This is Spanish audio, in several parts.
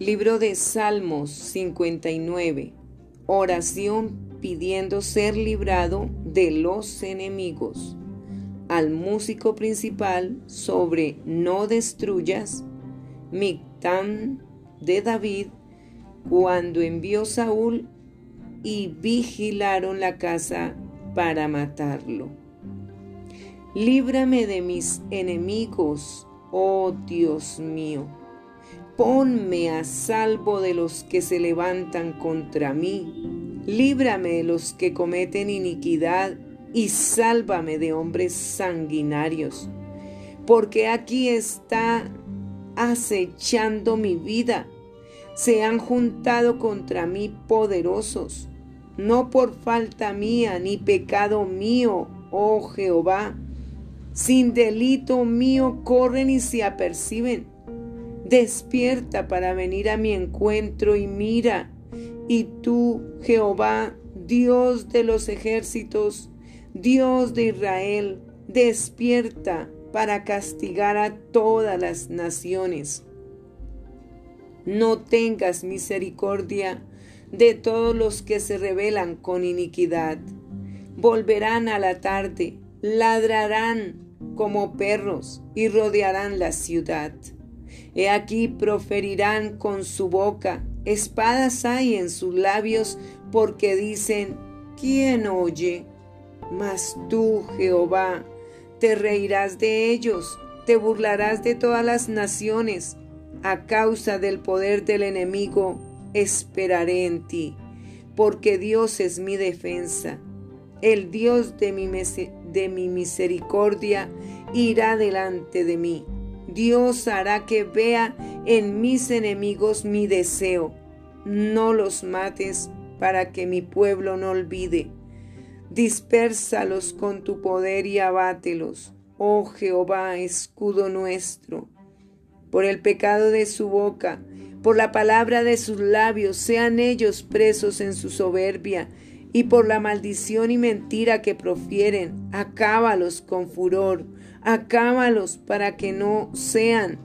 Libro de Salmos 59. Oración pidiendo ser librado de los enemigos. Al músico principal sobre no destruyas, Mictán de David, cuando envió Saúl y vigilaron la casa para matarlo. Líbrame de mis enemigos, oh Dios mío Ponme a salvo de los que se levantan contra mí. Líbrame de los que cometen iniquidad y sálvame de hombres sanguinarios. Porque aquí está acechando mi vida. Se han juntado contra mí poderosos, no por falta mía ni pecado mío, oh Jehová. Sin delito mío corren y se aperciben Despierta para venir a mi encuentro y mira. Y tú, Jehová, Dios de los ejércitos, Dios de Israel, despierta para castigar a todas las naciones. No tengas misericordia de todos los que se rebelan con iniquidad. Volverán a la tarde, ladrarán como perros y rodearán la ciudad. He aquí proferirán con su boca, espadas hay en sus labios, porque dicen, ¿quién oye? Mas tú, Jehová, te reirás de ellos, te burlarás de todas las naciones. A causa del poder del enemigo, esperaré en ti, porque Dios es mi defensa. El Dios de mi, de mi misericordia irá delante de mí. Dios hará que vea en mis enemigos mi deseo. No los mates para que mi pueblo no olvide. Dispérsalos con tu poder y abátelos, oh Jehová, escudo nuestro. Por el pecado de su boca, por la palabra de sus labios, sean ellos presos en su soberbia, y por la maldición y mentira que profieren, acábalos con furor acábalos para que no sean,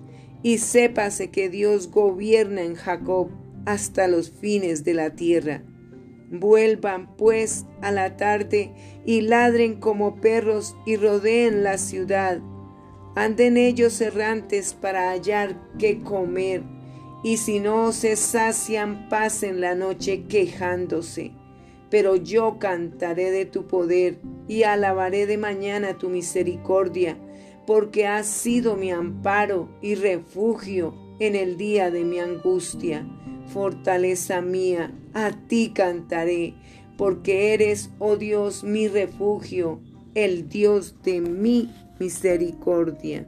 y sépase que Dios gobierna en Jacob hasta los fines de la tierra. Vuelvan pues a la tarde y ladren como perros y rodeen la ciudad. Anden ellos errantes para hallar qué comer, y si no se sacian, pasen la noche quejándose pero yo cantaré de tu poder y alabaré de mañana tu misericordia, porque has sido mi amparo y refugio en el día de mi angustia. Fortaleza mía, a ti cantaré, porque eres, oh Dios, mi refugio, el Dios de mi misericordia.